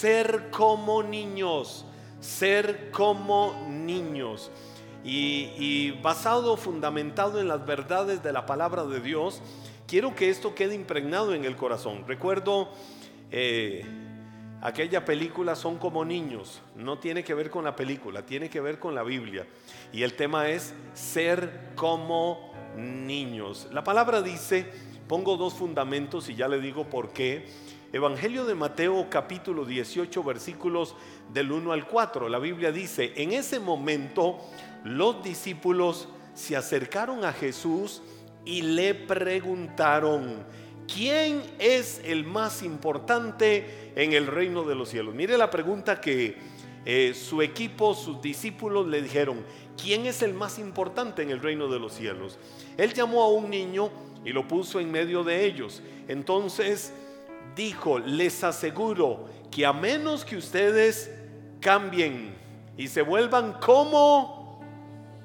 ser como niños, ser como niños. Y, basado, fundamentado en las verdades de la palabra de Dios, quiero que esto quede impregnado en el corazón. Recuerdo eh, aquella película Son como niños, no tiene que ver con la película, tiene que ver con la Biblia. Y el tema es ser como niños. La palabra dice, pongo dos fundamentos y ya le digo por qué. Evangelio de Mateo capítulo 18 versículos del 1 al 4. La Biblia dice, en ese momento los discípulos se acercaron a Jesús y le preguntaron, ¿quién es el más importante en el reino de los cielos? Mire la pregunta que eh, su equipo, sus discípulos le dijeron, ¿quién es el más importante en el reino de los cielos? Él llamó a un niño y lo puso en medio de ellos. Entonces dijo, les aseguro que a menos que ustedes cambien y se vuelvan como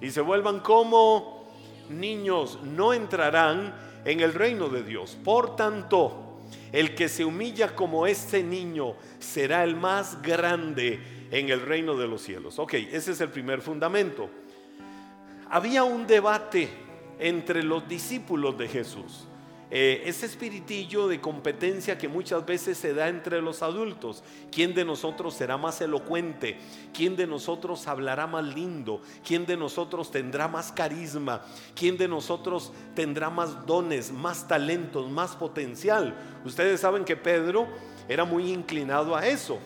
y se vuelvan como niños, no entrarán en el reino de Dios. Por tanto, el que se humilla como este niño será el más grande en el reino de los cielos. Ok, ese es el primer fundamento. Había un debate entre los discípulos de Jesús. Eh, ese espiritillo de competencia que muchas veces se da entre los adultos. ¿Quién de nosotros será más elocuente? ¿Quién de nosotros hablará más lindo? ¿Quién de nosotros tendrá más carisma? ¿Quién de nosotros tendrá más dones, más talentos, más potencial? Ustedes saben que Pedro era muy inclinado a eso.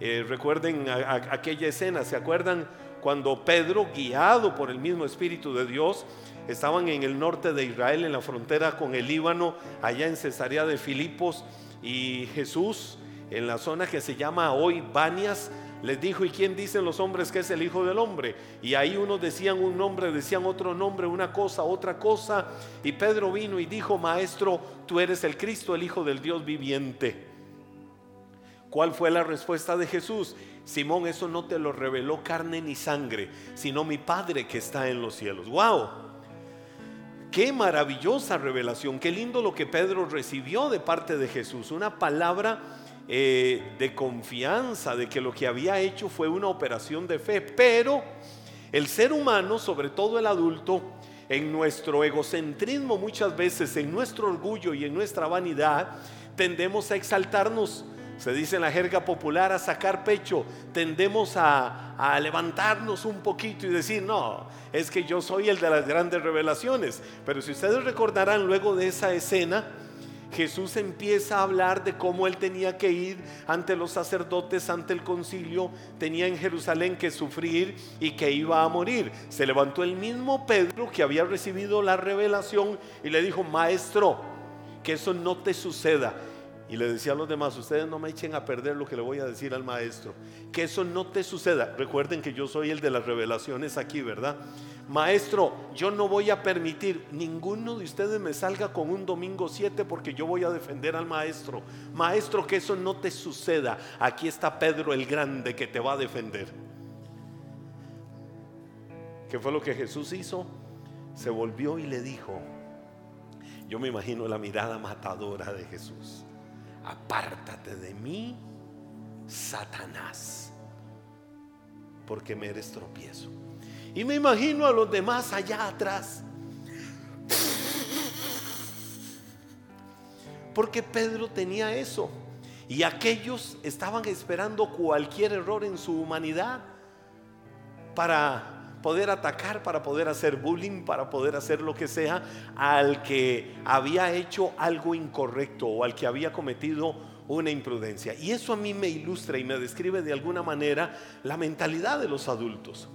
Eh, recuerden aquella escena, ¿se acuerdan cuando Pedro, guiado por el mismo Espíritu de Dios, estaban en el norte de Israel, en la frontera con el Líbano, allá en Cesarea de Filipos, y Jesús, en la zona que se llama hoy Banias, les dijo, ¿y quién dicen los hombres que es el Hijo del Hombre? Y ahí unos decían un nombre, decían otro nombre, una cosa, otra cosa. Y Pedro vino y dijo, Maestro, tú eres el Cristo, el Hijo del Dios viviente. ¿Cuál fue la respuesta de Jesús? Simón, eso no te lo reveló carne ni sangre, sino mi Padre que está en los cielos. ¡Wow! Qué maravillosa revelación, qué lindo lo que Pedro recibió de parte de Jesús, una palabra eh, de confianza de que lo que había hecho fue una operación de fe, pero el ser humano, sobre todo el adulto, en nuestro egocentrismo muchas veces, en nuestro orgullo y en nuestra vanidad, tendemos a exaltarnos se dice en la jerga popular, a sacar pecho, tendemos a, a, levantarnos un poquito y decir, no, es que yo soy el de las grandes revelaciones. Pero si ustedes recordarán luego de esa escena, Jesús empieza a hablar de cómo él tenía que ir ante los sacerdotes, ante el concilio, tenía en Jerusalén que sufrir y que iba a morir. Se levantó el mismo Pedro que había recibido la revelación y le dijo, maestro, que eso no te suceda y le decía a los demás, ustedes no me echen a perder lo que le voy a decir al maestro. Que eso no te suceda. Recuerden que yo soy el de las revelaciones aquí, ¿verdad? Maestro, yo no voy a permitir ninguno de ustedes me salga con un domingo 7 porque yo voy a defender al maestro. Maestro, que eso no te suceda. Aquí está Pedro el Grande que te va a defender. ¿Qué fue lo que Jesús hizo? Se volvió y le dijo, yo me imagino la mirada matadora de Jesús apártate de mí, Satanás, porque me eres tropiezo. Y me imagino a los demás allá atrás. Porque Pedro tenía eso. Y aquellos estaban esperando cualquier error en su humanidad para poder atacar, para poder hacer bullying, para poder hacer lo que sea al que había hecho algo incorrecto o al que había cometido una imprudencia. Y eso a mí me ilustra y me describe de alguna manera la mentalidad de los adultos.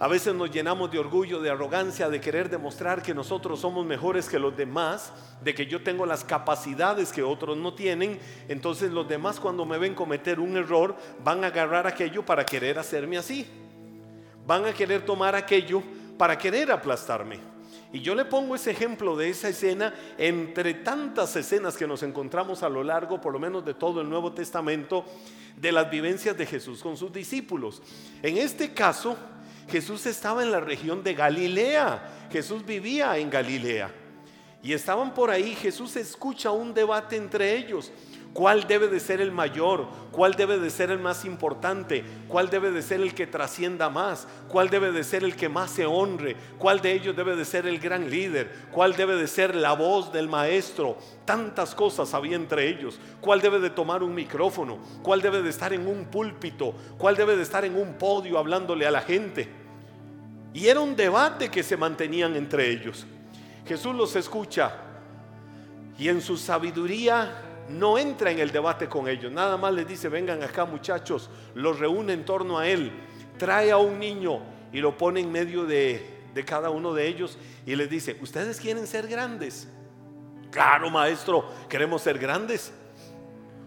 A veces nos llenamos de orgullo, de arrogancia, de querer demostrar que nosotros somos mejores que los demás, de que yo tengo las capacidades que otros no tienen. Entonces los demás cuando me ven cometer un error van a agarrar aquello para querer hacerme así van a querer tomar aquello para querer aplastarme. Y yo le pongo ese ejemplo de esa escena entre tantas escenas que nos encontramos a lo largo, por lo menos de todo el Nuevo Testamento, de las vivencias de Jesús con sus discípulos. En este caso, Jesús estaba en la región de Galilea. Jesús vivía en Galilea. Y estaban por ahí, Jesús escucha un debate entre ellos. ¿Cuál debe de ser el mayor? ¿Cuál debe de ser el más importante? ¿Cuál debe de ser el que trascienda más? ¿Cuál debe de ser el que más se honre? ¿Cuál de ellos debe de ser el gran líder? ¿Cuál debe de ser la voz del maestro? Tantas cosas había entre ellos. ¿Cuál debe de tomar un micrófono? ¿Cuál debe de estar en un púlpito? ¿Cuál debe de estar en un podio hablándole a la gente? Y era un debate que se mantenían entre ellos. Jesús los escucha y en su sabiduría no entra en el debate con ellos, nada más les dice, vengan acá muchachos, los reúne en torno a él, trae a un niño y lo pone en medio de, cada uno de ellos y les dice, ¿ustedes quieren ser grandes? Claro, maestro, queremos ser grandes.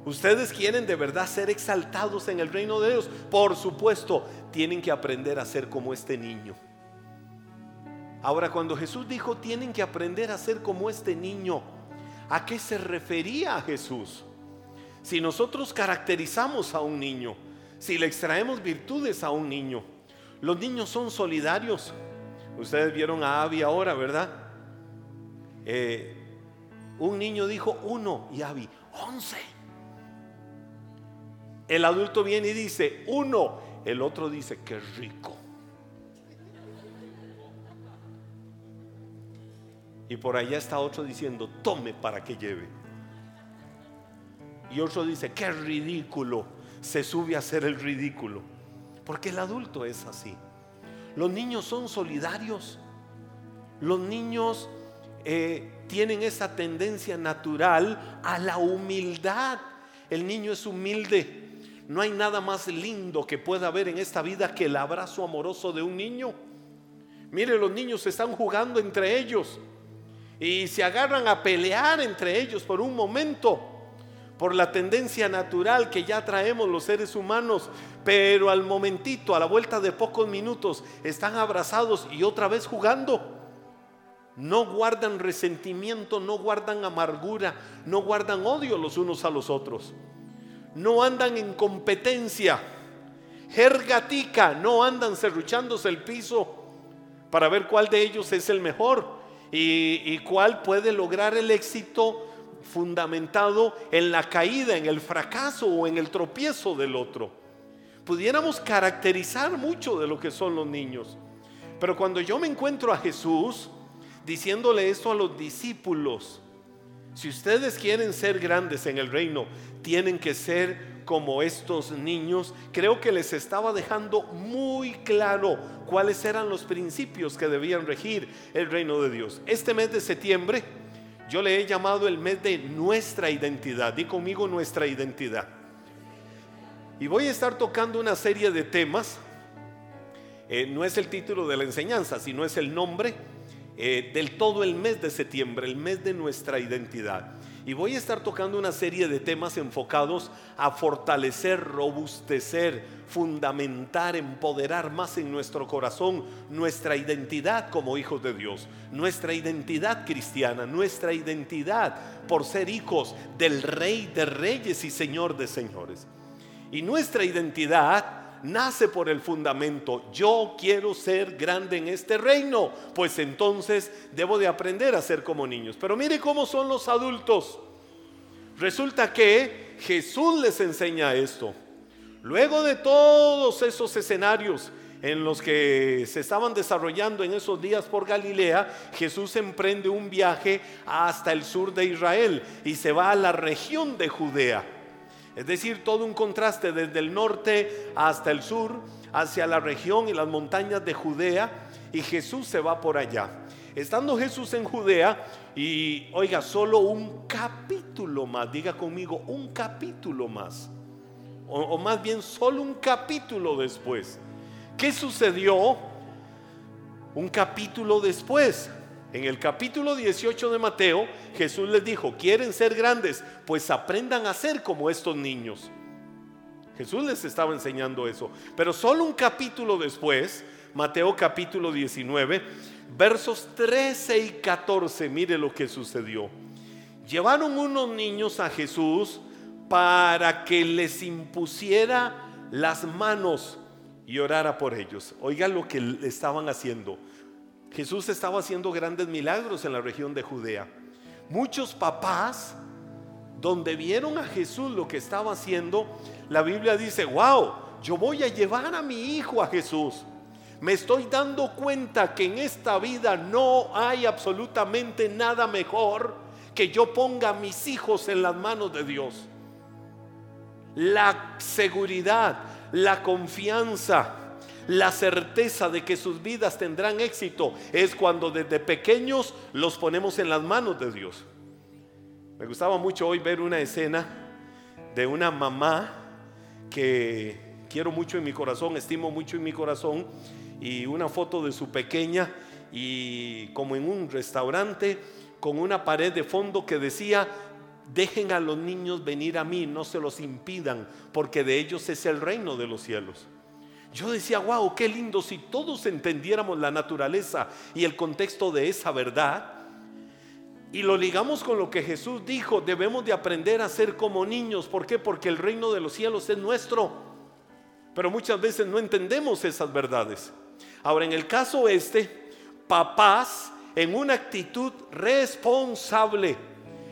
¿Ustedes quieren de verdad ser exaltados en el reino de Dios? Por supuesto, tienen que aprender a ser como este niño. Ahora, cuando Jesús dijo, tienen que aprender a ser como este niño, ¿A qué se refería Jesús? Si nosotros caracterizamos a un niño, si le extraemos virtudes a un niño, los niños son solidarios. Ustedes vieron a Abby ahora, ¿verdad? Eh, un niño dijo uno y Abby, once. El adulto viene y dice uno, el otro dice, qué rico. Y por allá está otro diciendo, tome para que lleve. Y otro dice, qué ridículo. Se sube a hacer el ridículo. Porque el adulto es así. Los niños son solidarios. Los niños eh, tienen esa tendencia natural a la humildad. El niño es humilde. No hay nada más lindo que pueda haber en esta vida que el abrazo amoroso de un niño. Mire, los niños están jugando entre ellos y se agarran a pelear entre ellos por un momento, por la tendencia natural que ya traemos los seres humanos, pero al momentito, a la vuelta de pocos minutos, están abrazados y otra vez jugando. No guardan resentimiento, no guardan amargura, no guardan odio los unos a los otros. No andan en competencia. Jergatica, no andan serruchándose el piso para ver cuál de ellos es el mejor y, cuál puede lograr el éxito fundamentado en la caída, en el fracaso o en el tropiezo del otro. Pudiéramos caracterizar mucho de lo que son los niños. Pero cuando yo me encuentro a Jesús diciéndole esto a los discípulos, si ustedes quieren ser grandes en el reino, tienen que ser como estos niños, creo que les estaba dejando muy claro cuáles eran los principios que debían regir el reino de Dios. Este mes de septiembre yo le he llamado el mes de nuestra identidad. Di conmigo nuestra identidad. Y voy a estar tocando una serie de temas. Eh, no es el título de la enseñanza, sino es el nombre eh, del todo el mes de septiembre, el mes de nuestra identidad. Y voy a estar tocando una serie de temas enfocados a fortalecer, robustecer, fundamentar, empoderar más en nuestro corazón nuestra identidad como hijos de Dios, nuestra identidad cristiana, nuestra identidad por ser hijos del Rey de Reyes y Señor de Señores. Y nuestra identidad nace por el fundamento, yo quiero ser grande en este reino, pues entonces debo de aprender a ser como niños. Pero mire cómo son los adultos. Resulta que Jesús les enseña esto. Luego de todos esos escenarios en los que se estaban desarrollando en esos días por Galilea, Jesús emprende un viaje hasta el sur de Israel y se va a la región de Judea. Es decir, todo un contraste desde el norte hasta el sur, hacia la región y las montañas de Judea, y Jesús se va por allá. Estando Jesús en Judea, y oiga, solo un capítulo más, diga conmigo, un capítulo más, o, más bien solo un capítulo después. ¿Qué sucedió? Un capítulo después, en el capítulo 18 de Mateo, Jesús les dijo, ¿quieren ser grandes? Pues aprendan a ser como estos niños. Jesús les estaba enseñando eso. Pero solo un capítulo después, Mateo capítulo 19, versos 13 y 14, mire lo que sucedió. Llevaron unos niños a Jesús para que les impusiera las manos y orara por ellos. Oiga lo que estaban haciendo. Jesús estaba haciendo grandes milagros en la región de Judea. Muchos papás donde vieron a Jesús lo que estaba haciendo, la Biblia dice, wow, yo voy a llevar a mi hijo a Jesús. Me estoy dando cuenta que en esta vida no hay absolutamente nada mejor que yo ponga a mis hijos en las manos de Dios. La seguridad, la confianza, la certeza de que sus vidas tendrán éxito es cuando desde pequeños los ponemos en las manos de Dios. Me gustaba mucho hoy ver una escena de una mamá que quiero mucho en mi corazón, estimo mucho en mi corazón, y una foto de su pequeña y como en un restaurante con una pared de fondo que decía, dejen a los niños venir a mí, no se los impidan, porque de ellos es el reino de los cielos. Yo decía, wow, qué lindo si todos entendiéramos la naturaleza y el contexto de esa verdad. Y lo ligamos con lo que Jesús dijo, debemos de aprender a ser como niños. ¿Por qué? Porque el reino de los cielos es nuestro. Pero muchas veces no entendemos esas verdades. Ahora, en el caso este, papás en una actitud responsable,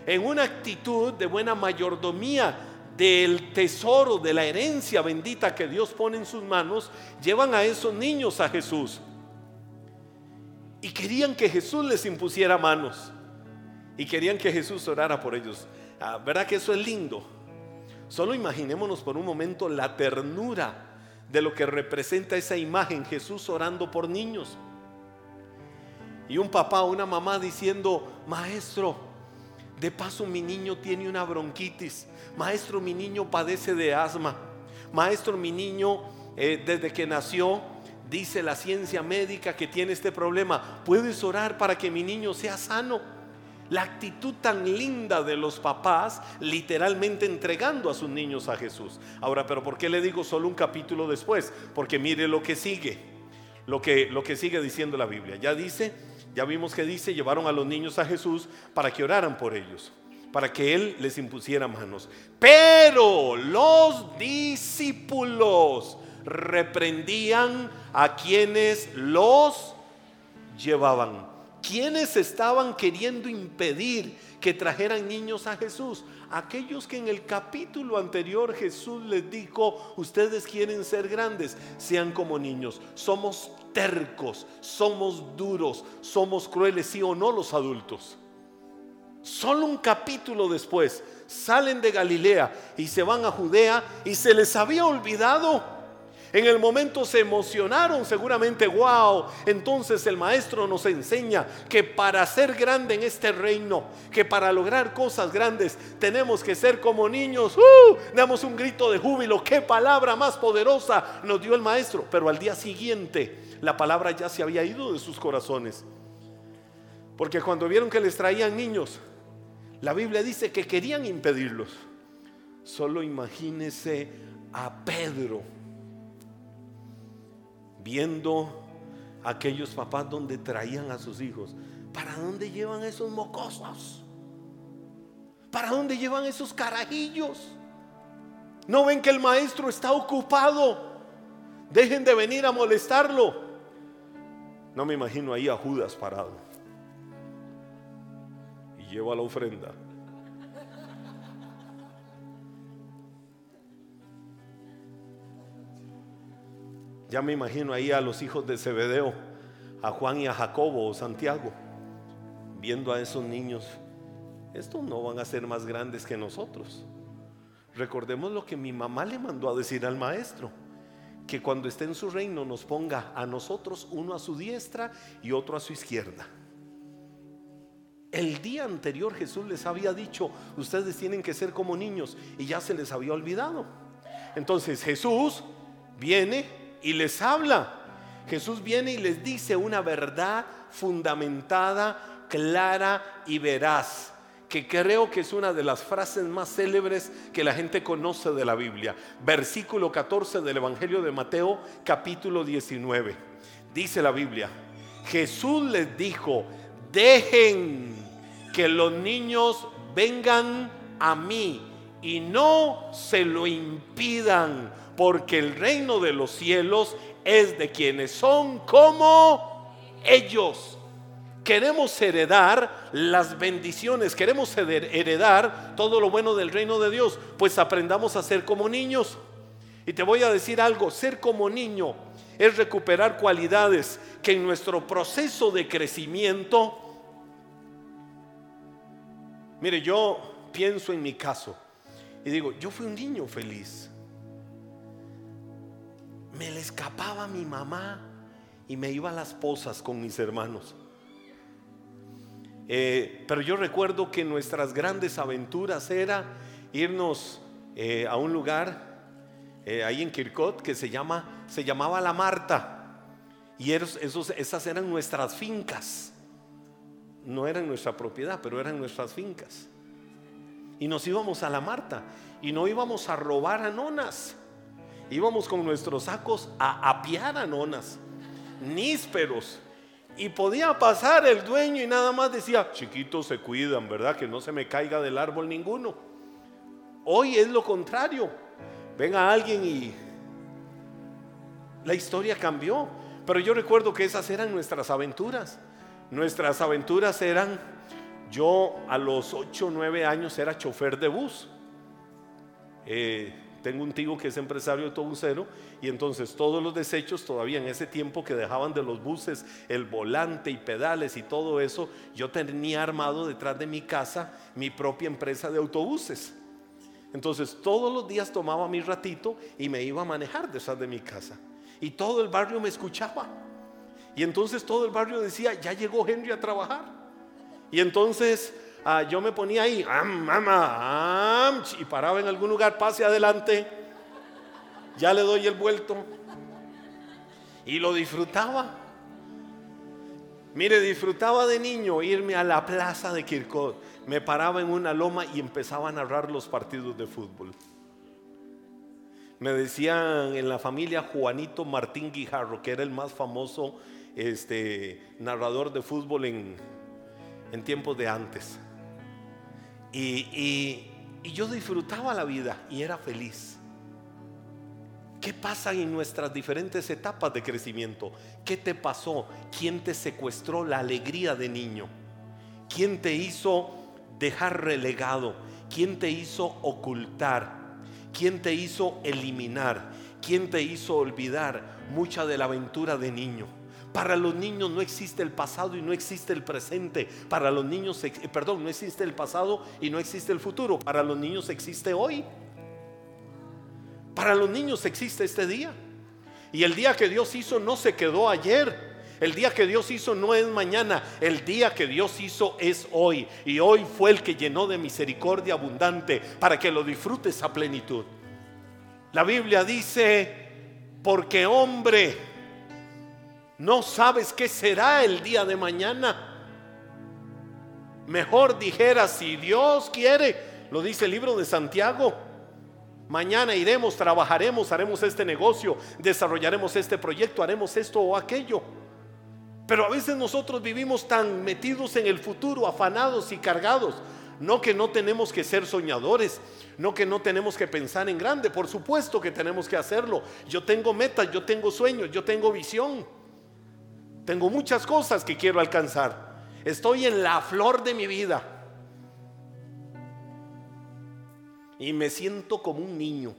en una actitud de buena mayordomía, del tesoro, de la herencia bendita que Dios pone en sus manos, llevan a esos niños a Jesús. Y querían que Jesús les impusiera manos. Y querían que Jesús orara por ellos. Ah, ¿Verdad que eso es lindo? Solo imaginémonos por un momento la ternura de lo que representa esa imagen, Jesús orando por niños. Y un papá o una mamá diciendo, maestro, de paso mi niño tiene una bronquitis. Maestro, mi niño padece de asma. Maestro, mi niño eh, desde que nació dice la ciencia médica que tiene este problema. ¿Puedes orar para que mi niño sea sano? La actitud tan linda de los papás literalmente entregando a sus niños a Jesús. Ahora, pero ¿por qué le digo solo un capítulo después? Porque mire lo que sigue. Lo que, lo que sigue diciendo la Biblia. Ya dice ya vimos que dice, llevaron a los niños a Jesús para que oraran por ellos, para que Él les impusiera manos. Pero los discípulos reprendían a quienes los llevaban. Quienes estaban queriendo impedir que trajeran niños a Jesús? Aquellos que en el capítulo anterior Jesús les dijo, ustedes quieren ser grandes, sean como niños. Somos tercos, somos duros, somos crueles, sí o no los adultos. Solo un capítulo después salen de Galilea y se van a Judea y se les había olvidado en el momento se emocionaron seguramente, wow. Entonces el maestro nos enseña que para ser grande en este reino, que para lograr cosas grandes tenemos que ser como niños. ¡Uh! Damos un grito de júbilo. Qué palabra más poderosa nos dio el maestro. Pero al día siguiente la palabra ya se había ido de sus corazones. Porque cuando vieron que les traían niños, la Biblia dice que querían impedirlos. Solo imagínese a Pedro viendo aquellos papás donde traían a sus hijos. ¿Para dónde llevan esos mocosos? ¿Para dónde llevan esos carajillos? ¿No ven que el maestro está ocupado? Dejen de venir a molestarlo. No me imagino ahí a Judas parado. Y lleva la ofrenda. Ya me imagino ahí a los hijos de Zebedeo, a Juan y a Jacobo o Santiago, viendo a esos niños. Estos no van a ser más grandes que nosotros. Recordemos lo que mi mamá le mandó a decir al maestro, que cuando esté en su reino nos ponga a nosotros uno a su diestra y otro a su izquierda. El día anterior Jesús les había dicho, ustedes tienen que ser como niños y ya se les había olvidado. Entonces Jesús viene y les habla. Jesús viene y les dice una verdad fundamentada, clara y veraz, que creo que es una de las frases más célebres que la gente conoce de la Biblia. Versículo 14 del Evangelio de Mateo, capítulo 19. Dice la Biblia, Jesús les dijo, dejen que los niños vengan a mí y no se lo impidan porque el reino de los cielos es de quienes son como ellos. queremos heredar las bendiciones, queremos heredar todo lo bueno del reino de Dios, pues aprendamos a ser como niños. Y te voy a decir algo, ser como niño es recuperar cualidades que en nuestro proceso de crecimiento, mire, yo pienso en mi caso y digo, yo fui un niño feliz. Me le escapaba mi mamá y me iba a las posas con mis hermanos. Eh, pero yo recuerdo que nuestras grandes aventuras era irnos eh, a un lugar eh, ahí en Kirkot que se, llama, se llamaba La Marta. Y esas eran nuestras fincas. No eran nuestra propiedad, pero eran nuestras fincas. Y nos íbamos a La Marta. Y no íbamos a robar a nonas. Íbamos con nuestros sacos a apiar a nonas. Nísperos y podía pasar el dueño y nada más decía, chiquitos se cuidan, ¿verdad? Que no se me caiga del árbol ninguno. Hoy es lo contrario. Venga alguien y la historia cambió. Pero yo recuerdo que esas eran nuestras aventuras. Nuestras aventuras eran, yo a los 8 o 9 años era chofer de bus. Eh, tengo un tío que es empresario autobusero y entonces todos los desechos todavía en ese tiempo que dejaban de los buses el volante y pedales y todo eso, yo tenía armado detrás de mi casa mi propia empresa de autobuses. Entonces todos los días tomaba mi ratito y me iba a manejar detrás de mi casa. Y todo el barrio me escuchaba. Y entonces todo el barrio decía, ya llegó Henry a trabajar. Y entonces Ah, yo me ponía ahí, y paraba en algún lugar, pase adelante, ya le doy el vuelto. Y lo disfrutaba. Mire, disfrutaba de niño irme a la plaza de Kirkot. Me paraba en una loma y empezaba a narrar los partidos de fútbol. Me decían en la familia Juanito Martín Guijarro, que era el más famoso este, narrador de fútbol en, en tiempos de antes. Y, yo disfrutaba la vida y era feliz. ¿Qué pasa en nuestras diferentes etapas de crecimiento? ¿Qué te pasó? ¿Quién te secuestró la alegría de niño? ¿Quién te hizo dejar relegado? ¿Quién te hizo ocultar? ¿Quién te hizo eliminar? ¿Quién te hizo olvidar mucha de la aventura de niño? Para los niños no existe el pasado y no existe el presente. Para los niños, perdón, no existe el pasado y no existe el futuro. Para los niños existe hoy. Para los niños existe este día. Y el día que Dios hizo no se quedó ayer. El día que Dios hizo no es mañana, el día que Dios hizo es hoy. Y hoy fue el que llenó de misericordia abundante para que lo disfrutes a plenitud. La Biblia dice, porque hombre no sabes qué será el día de mañana. Mejor dijera, si Dios quiere, lo dice el libro de Santiago. Mañana iremos, trabajaremos, haremos este negocio, desarrollaremos este proyecto, haremos esto o aquello. Pero a veces nosotros vivimos tan metidos en el futuro, afanados y cargados. No que no tenemos que ser soñadores, no que no tenemos que pensar en grande, por supuesto que tenemos que hacerlo. Yo tengo metas, yo tengo sueños, yo tengo visión. Tengo muchas cosas que quiero alcanzar. Estoy en la flor de mi vida. Y me siento como un niño.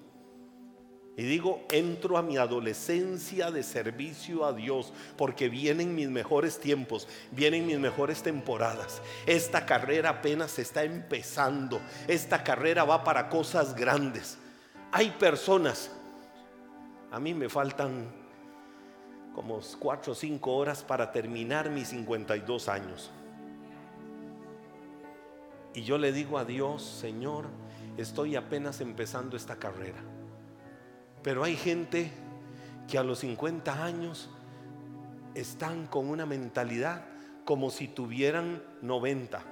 Y digo, entro a mi adolescencia de servicio a Dios, porque vienen mis mejores tiempos, vienen mis mejores temporadas. Esta carrera apenas está empezando. Esta carrera va para cosas grandes. Hay personas, a mí me faltan como cuatro o cinco horas para terminar mis 52 años. Y yo le digo a Dios, Señor, estoy apenas empezando esta carrera. Pero hay gente que a los 50 años están con una mentalidad como si tuvieran 90.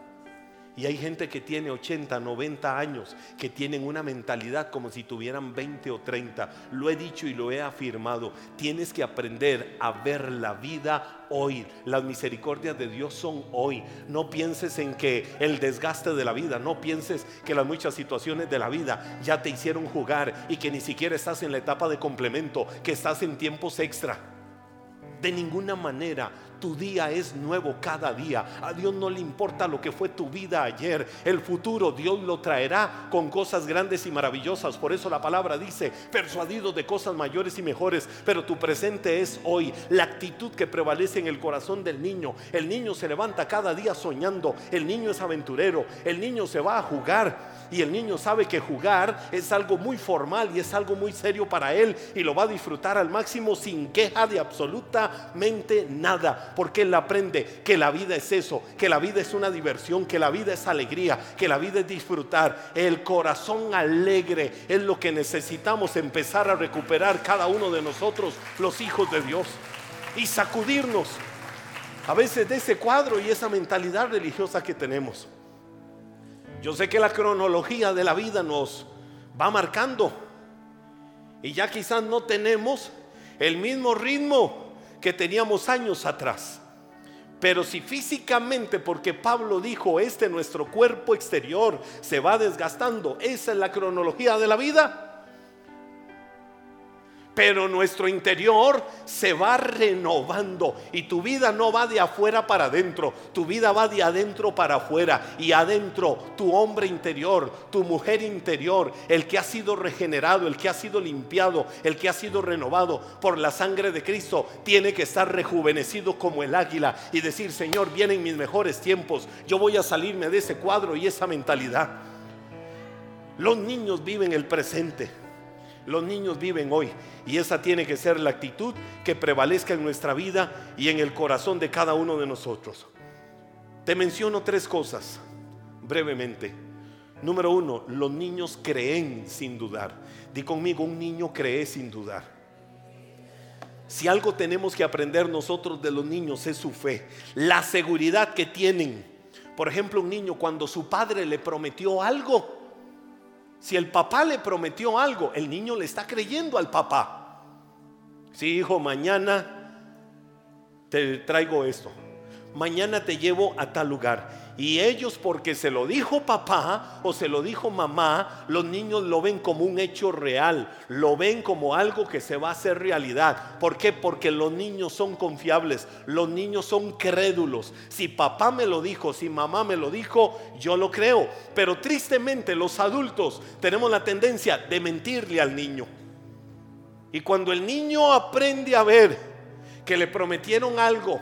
Y hay gente que tiene 80, 90 años, que tienen una mentalidad como si tuvieran 20 o 30. Lo he dicho y lo he afirmado. Tienes que aprender a ver la vida hoy. Las misericordias de Dios son hoy. No pienses en que el desgaste de la vida, no pienses que las muchas situaciones de la vida ya te hicieron jugar y que ni siquiera estás en la etapa de complemento, que estás en tiempos extra. De ninguna manera Tu día es nuevo cada día. A Dios no le importa lo que fue tu vida ayer. El futuro Dios lo traerá con cosas grandes y maravillosas. Por eso la palabra dice, persuadido de cosas mayores y mejores. Pero tu presente es hoy. La actitud que prevalece en el corazón del niño. El niño se levanta cada día soñando. El niño es aventurero. El niño se va a jugar y el niño sabe que jugar es algo muy formal y es algo muy serio para él y lo va a disfrutar al máximo sin queja de absolutamente nada, porque él aprende que la vida es eso, que la vida es una diversión, que la vida es alegría, que la vida es disfrutar. El corazón alegre es lo que necesitamos empezar a recuperar cada uno de nosotros, los hijos de Dios, y sacudirnos a veces de ese cuadro y esa mentalidad religiosa que tenemos. Yo sé que la cronología de la vida nos va marcando y ya quizás no tenemos el mismo ritmo que teníamos años atrás. Pero si físicamente, porque Pablo dijo, este nuestro cuerpo exterior se va desgastando, esa es la cronología de la vida, pero nuestro interior se va renovando y tu vida no va de afuera para adentro, tu vida va de adentro para afuera y adentro tu hombre interior, tu mujer interior, el que ha sido regenerado, el que ha sido limpiado, el que ha sido renovado por la sangre de Cristo, tiene que estar rejuvenecido como el águila y decir, Señor, vienen mis mejores tiempos, yo voy a salirme de ese cuadro y esa mentalidad. Los niños viven el presente. Los niños viven hoy y esa tiene que ser la actitud que prevalezca en nuestra vida y en el corazón de cada uno de nosotros. Te menciono tres cosas brevemente. Número uno, los niños creen sin dudar. Di conmigo, un niño cree sin dudar. Si algo tenemos que aprender nosotros de los niños es su fe, la seguridad que tienen. Por ejemplo, un niño cuando su padre le prometió algo, si el papá le prometió algo, el niño le está creyendo al papá. Si hijo, mañana te traigo esto. Mañana te llevo a tal lugar. Y ellos porque se lo dijo papá o se lo dijo mamá, los niños lo ven como un hecho real, lo ven como algo que se va a hacer realidad. ¿Por qué? Porque los niños son confiables, los niños son crédulos. Si papá me lo dijo, si mamá me lo dijo, yo lo creo. Pero tristemente los adultos tenemos la tendencia de mentirle al niño. Y cuando el niño aprende a ver que le prometieron algo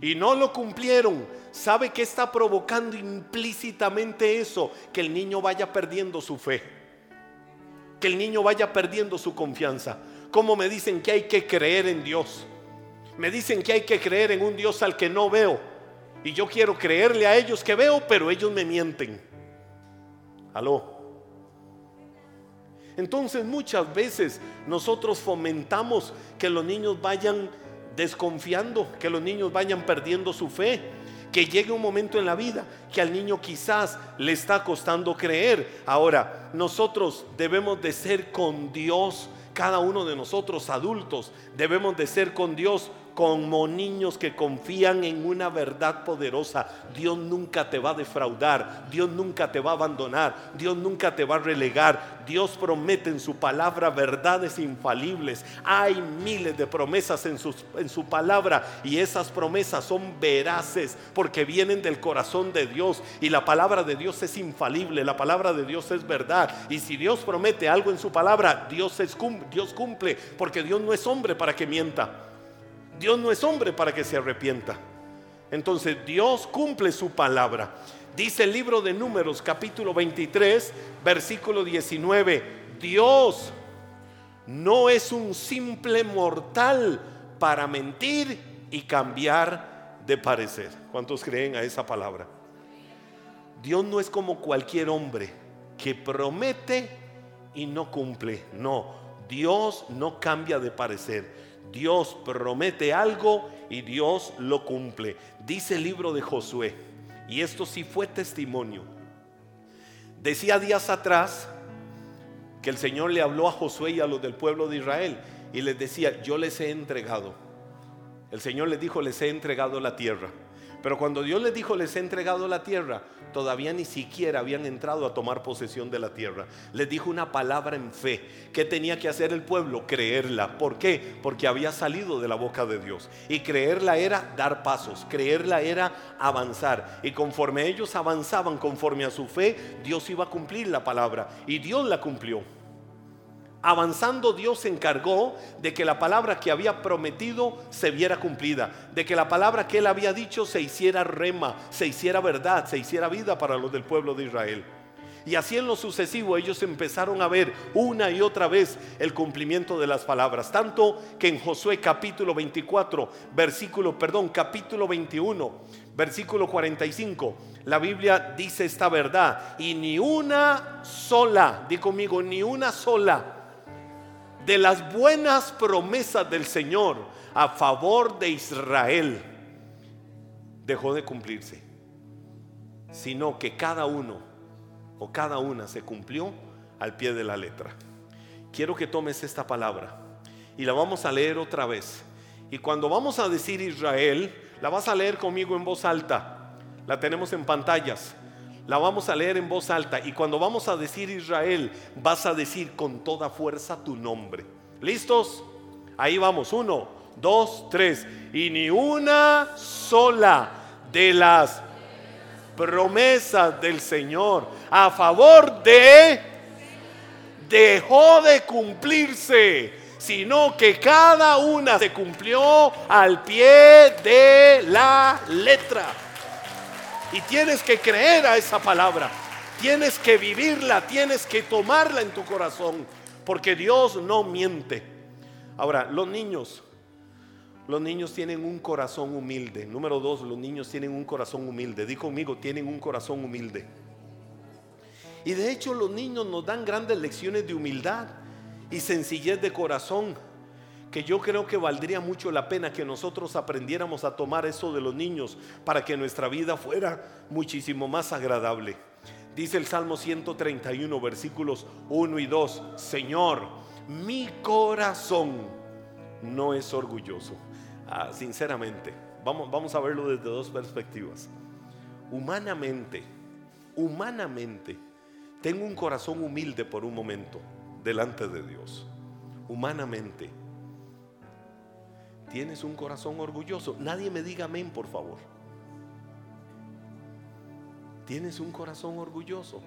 y no lo cumplieron, ¿Sabe qué está provocando implícitamente eso? Que el niño vaya perdiendo su fe. Que el niño vaya perdiendo su confianza. ¿Cómo me dicen que hay que creer en Dios? Me dicen que hay que creer en un Dios al que no veo. Y yo quiero creerle a ellos que veo, pero ellos me mienten. Aló. Entonces muchas veces nosotros fomentamos que los niños vayan desconfiando, que los niños vayan perdiendo su fe que llegue un momento en la vida que al niño quizás le está costando creer. Ahora, nosotros debemos de ser con Dios, cada uno de nosotros adultos, debemos de ser con Dios como niños que confían en una verdad poderosa. Dios nunca te va a defraudar, Dios nunca te va a abandonar, Dios nunca te va a relegar. Dios promete en su palabra verdades infalibles. Hay miles de promesas en, en su palabra y esas promesas son veraces porque vienen del corazón de Dios y la palabra de Dios es infalible, la palabra de Dios es verdad. Y si Dios promete algo en su palabra, Dios, es, Dios cumple porque Dios no es hombre para que mienta. Dios no es hombre para que se arrepienta. Entonces Dios cumple su palabra. Dice el libro de números capítulo 23, versículo 19, Dios no es un simple mortal para mentir y cambiar de parecer. ¿Cuántos creen a esa palabra? Dios no es como cualquier hombre que promete y no cumple. No, Dios no cambia de parecer. Dios promete algo y Dios lo cumple. Dice el libro de Josué, y esto sí fue testimonio. Decía días atrás que el Señor le habló a Josué y a los del pueblo de Israel y les decía, yo les he entregado. El Señor les dijo, les he entregado la tierra. Pero cuando Dios les dijo, les he entregado la tierra, todavía ni siquiera habían entrado a tomar posesión de la tierra. Les dijo una palabra en fe. ¿Qué tenía que hacer el pueblo? Creerla. ¿Por qué? Porque había salido de la boca de Dios. Y creerla era dar pasos, creerla era avanzar. Y conforme ellos avanzaban, conforme a su fe, Dios iba a cumplir la palabra. Y Dios la cumplió avanzando Dios se encargó de que la palabra que había prometido se viera cumplida, de que la palabra que él había dicho se hiciera rema, se hiciera verdad, se hiciera vida para los del pueblo de Israel. Y así en lo sucesivo ellos empezaron a ver una y otra vez el cumplimiento de las palabras. Tanto que en Josué capítulo 24, versículo, perdón, capítulo 21, versículo 45, la Biblia dice esta verdad. Y ni una sola, di conmigo, ni una sola de las buenas promesas del Señor a favor de Israel dejó de cumplirse, sino que cada uno o cada una se cumplió al pie de la letra. Quiero que tomes esta palabra y la vamos a leer otra vez. Y cuando vamos a decir Israel, la vas a leer conmigo en voz alta. La tenemos en pantallas. La vamos a leer en voz alta y cuando vamos a decir Israel, vas a decir con toda fuerza tu nombre. ¿Listos? Ahí vamos. Uno, dos, tres. Y ni una sola de las promesas del Señor a favor de dejó de cumplirse, sino que cada una se cumplió al pie de la letra. Y tienes que creer a esa palabra. Tienes que vivirla, tienes que tomarla en tu corazón. Porque Dios no miente. Ahora, los niños, los niños tienen un corazón humilde. Número dos, los niños tienen un corazón humilde. Di conmigo, tienen un corazón humilde. Y de hecho los niños nos dan grandes lecciones de humildad y sencillez de corazón que yo creo que valdría mucho la pena que nosotros aprendiéramos a tomar eso de los niños para que nuestra vida fuera muchísimo más agradable. Dice el Salmo 131, versículos 1 y 2, Señor, mi corazón no es orgulloso. Ah, sinceramente, vamos, vamos a verlo desde dos perspectivas. Humanamente, humanamente, tengo un corazón humilde por un momento delante de Dios. Humanamente Tienes un corazón orgulloso. Nadie me diga amén, por favor. Tienes un corazón orgulloso.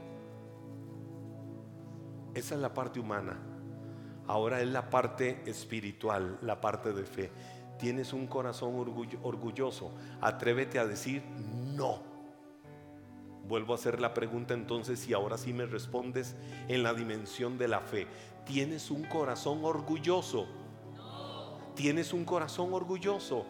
Esa es la parte humana. Ahora es la parte espiritual, la parte de fe. Tienes un corazón orgulloso. Atrévete a decir no. Vuelvo a hacer la pregunta entonces y ahora sí me respondes en la dimensión de la fe. Tienes un corazón orgulloso. ¿Tienes un corazón orgulloso?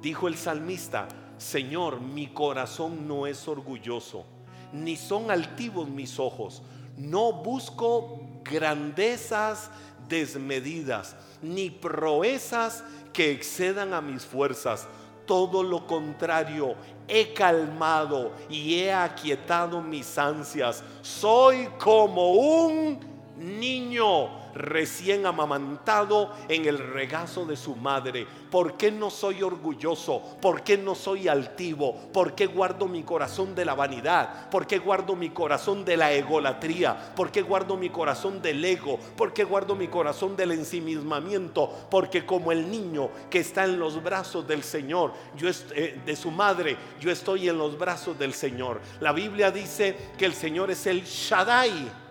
Dijo el salmista, Señor, mi corazón no es orgulloso, ni son altivos mis ojos. No busco grandezas desmedidas, ni proezas que excedan a mis fuerzas. Todo lo contrario, he calmado y he aquietado mis ansias. Soy como un niño recién amamantado en el regazo de su madre. ¿Por qué no soy orgulloso? ¿Por qué no soy altivo? ¿Por qué guardo mi corazón de la vanidad? ¿Por qué guardo mi corazón de la egolatría? ¿Por qué guardo mi corazón del ego? ¿Por qué guardo mi corazón del ensimismamiento? Porque como el niño que está en los brazos del Señor, yo eh, de su madre, yo estoy en los brazos del Señor. La Biblia dice que el Señor es el Shaddai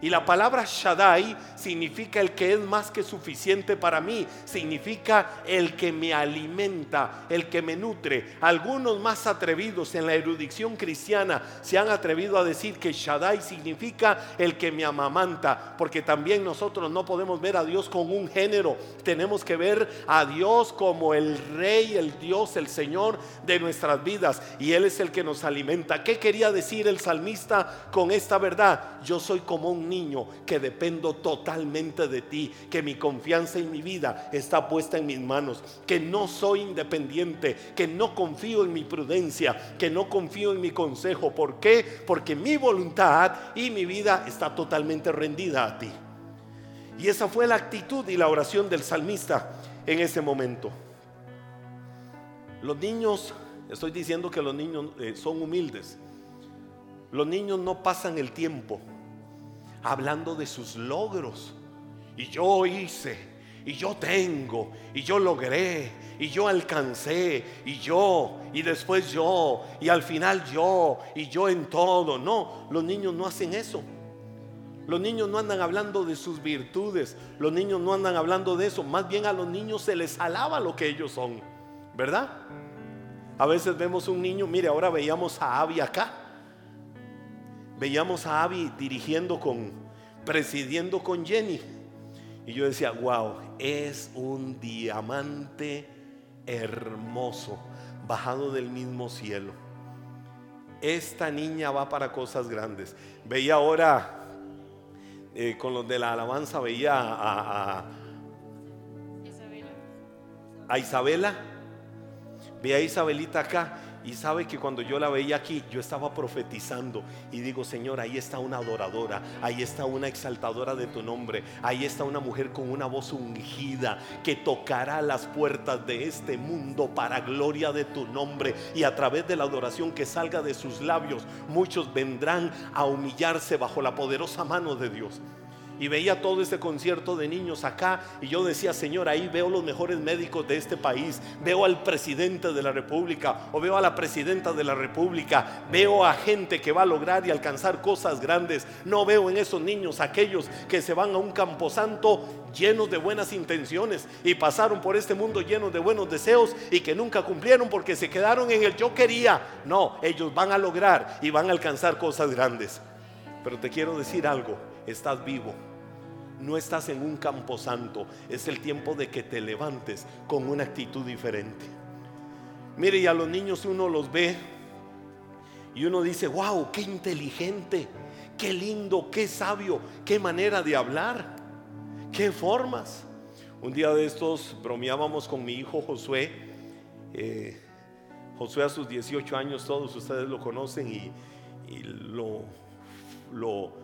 y la palabra Shaddai significa el que es más que suficiente para mí, significa el que me alimenta, el que me nutre. Algunos más atrevidos en la erudición cristiana se han atrevido a decir que Shaddai significa el que me amamanta, porque también nosotros no podemos ver a Dios con un género, tenemos que ver a Dios como el rey, el Dios, el Señor de nuestras vidas y Él es el que nos alimenta. ¿Qué quería decir el salmista con esta verdad? Yo soy como un niño que dependo totalmente de ti, que mi confianza en mi vida está puesta en mis manos, que no soy independiente, que no confío en mi prudencia, que no confío en mi consejo. ¿Por qué? Porque mi voluntad y mi vida está totalmente rendida a ti. Y esa fue la actitud y la oración del salmista en ese momento. Los niños, estoy diciendo que los niños eh, son humildes, Los niños no pasan el tiempo hablando de sus logros. Y yo hice, y yo tengo, y yo logré, y yo alcancé, y yo, y después yo, y al final yo, y yo en todo. No, los niños no hacen eso. Los niños no andan hablando de sus virtudes, los niños no andan hablando de eso, más bien a los niños se les alaba lo que ellos son, ¿verdad? A veces vemos un niño, mire, ahora veíamos a Abby acá, veíamos a Abby dirigiendo con, presidiendo con Jenny, y yo decía, wow, es un diamante hermoso, bajado del mismo cielo. Esta niña va para cosas grandes. Veía ahora eh, con los de la alabanza veía a, a, a Isabela. Veía a Isabelita acá y sabe que cuando yo la veía aquí, yo estaba profetizando. Y digo, Señor, ahí está una adoradora, ahí está una exaltadora de tu nombre, ahí está una mujer con una voz ungida que tocará las puertas de este mundo para gloria de tu nombre. Y a través de la adoración que salga de sus labios, muchos vendrán a humillarse bajo la poderosa mano de Dios y veía todo este concierto de niños acá y yo decía, Señor, ahí veo los mejores médicos de este país, veo al presidente de la República o veo a la presidenta de la República, veo a gente que va a lograr y alcanzar cosas grandes. No veo en esos niños aquellos que se van a un camposanto llenos de buenas intenciones y pasaron por este mundo llenos de buenos deseos y que nunca cumplieron porque se quedaron en el yo quería. No, ellos van a lograr y van a alcanzar cosas grandes. Pero te quiero decir algo, estás vivo no estás en un campo santo, es el tiempo de que te levantes con una actitud diferente. Mire, y a los niños uno los ve y uno dice, wow, qué inteligente, qué lindo, qué sabio, qué manera de hablar, qué formas. Un día de estos bromeábamos con mi hijo Josué. Eh, Josué a sus 18 años, todos ustedes lo conocen y, y lo, lo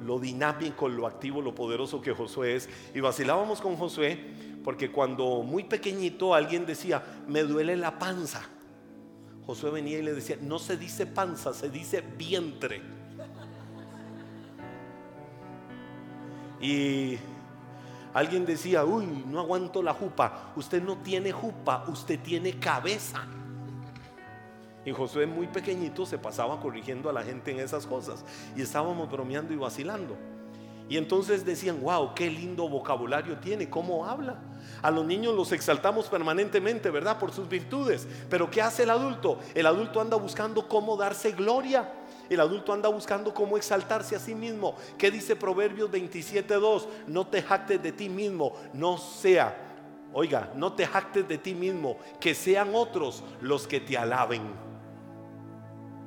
lo dinámico, lo activo, lo poderoso que Josué es. Y vacilábamos con Josué porque cuando muy pequeñito alguien decía, me duele la panza. Josué venía y le decía, no se dice panza, se dice vientre. Y alguien decía, uy, no aguanto la jupa. Usted no tiene jupa, usted tiene cabeza. Y Josué muy pequeñito se pasaba corrigiendo a la gente en esas cosas. Y estábamos bromeando y vacilando. Y entonces decían, wow, qué lindo vocabulario tiene, cómo habla. A los niños los exaltamos permanentemente, ¿verdad? Por sus virtudes. Pero ¿qué hace el adulto? El adulto anda buscando cómo darse gloria. El adulto anda buscando cómo exaltarse a sí mismo. ¿Qué dice Proverbios 27.2? No te jactes de ti mismo, no sea. Oiga, no te jactes de ti mismo, que sean otros los que te alaben.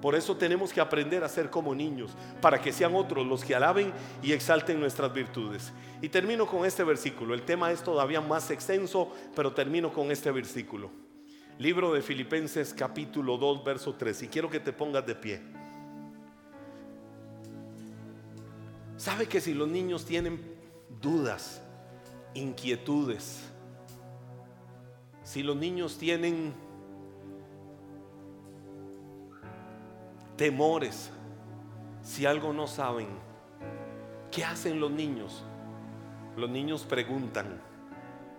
Por eso tenemos que aprender a ser como niños, para que sean otros los que alaben y exalten nuestras virtudes. Y termino con este versículo. El tema es todavía más extenso, pero termino con este versículo. Libro de Filipenses capítulo 2, verso 3. Y quiero que te pongas de pie. ¿Sabe que si los niños tienen dudas, inquietudes, si los niños tienen temores, si algo no saben, ¿qué hacen los niños? Los niños preguntan,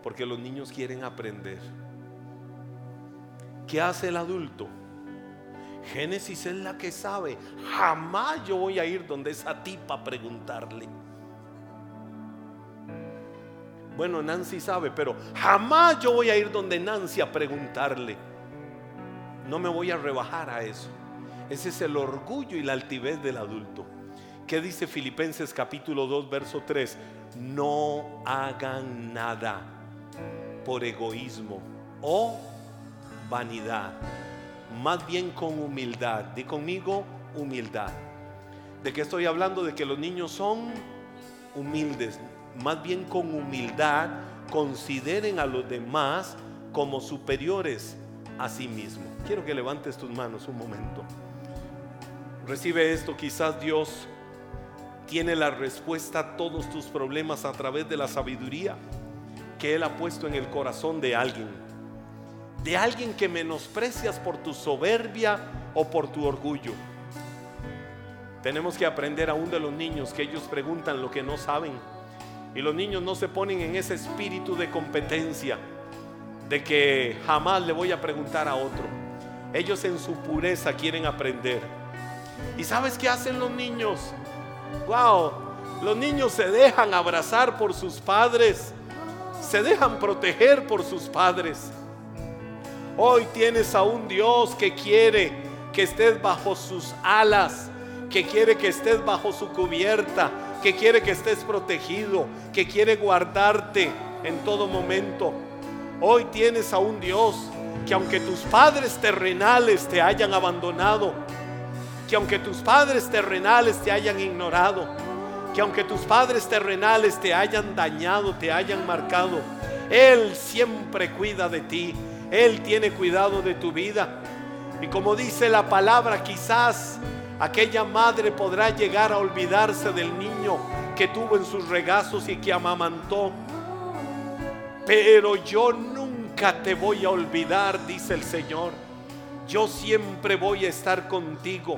porque los niños quieren aprender. ¿Qué hace el adulto? Génesis es la que sabe. Jamás yo voy a ir donde esa tipa a preguntarle. Bueno, Nancy sabe, pero jamás yo voy a ir donde Nancy a preguntarle. No me voy a rebajar a eso. Ese es el orgullo y la altivez del adulto. ¿Qué dice Filipenses capítulo 2, verso 3? No hagan nada por egoísmo o vanidad, más bien con humildad. Di conmigo humildad. ¿De qué estoy hablando? De que los niños son humildes, más bien con humildad consideren a los demás como superiores a sí mismos. Quiero que levantes tus manos un momento. Recibe esto, quizás Dios tiene la respuesta a todos tus problemas a través de la sabiduría que Él ha puesto en el corazón de alguien. De alguien que menosprecias por tu soberbia o por tu orgullo. Tenemos que aprender aún de los niños que ellos preguntan lo que no saben. Y los niños no se ponen en ese espíritu de competencia, de que jamás le voy a preguntar a otro. Ellos en su pureza quieren aprender. ¿Y sabes qué hacen los niños? Wow, los niños se dejan abrazar por sus padres, se dejan proteger por sus padres. Hoy tienes a un Dios que quiere que estés bajo sus alas, que quiere que estés bajo su cubierta, que quiere que estés protegido, que quiere guardarte en todo momento. Hoy tienes a un Dios que aunque tus padres terrenales te hayan abandonado, que aunque tus padres terrenales te hayan ignorado, que aunque tus padres terrenales te hayan dañado, te hayan marcado, Él siempre cuida de ti, Él tiene cuidado de tu vida. Y como dice la palabra, quizás aquella madre podrá llegar a olvidarse del niño que tuvo en sus regazos y que amamantó. Pero yo nunca te voy a olvidar, dice el Señor. Yo siempre voy a estar contigo.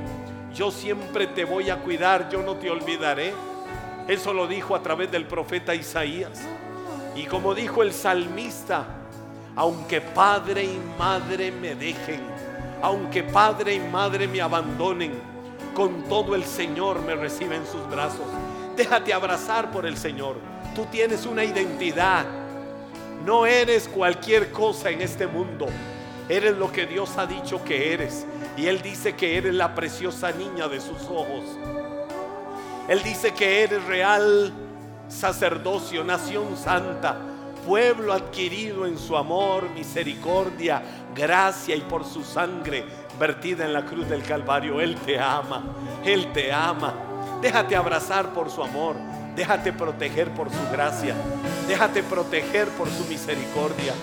Yo siempre te voy a cuidar. Yo no te olvidaré. Eso lo dijo a través del profeta Isaías. Y como dijo el salmista, aunque padre y madre me dejen, aunque padre y madre me abandonen, con todo el Señor me recibe en sus brazos. Déjate abrazar por el Señor. Tú tienes una identidad. No eres cualquier cosa en este mundo. Eres lo que Dios ha dicho que eres. Y Él dice que eres la preciosa niña de sus ojos. Él dice que eres real sacerdocio, nación santa, pueblo adquirido en su amor, misericordia, gracia y por su sangre vertida en la cruz del Calvario. Él te ama, Él te ama. Déjate abrazar por su amor, déjate proteger por su gracia, déjate proteger por su misericordia.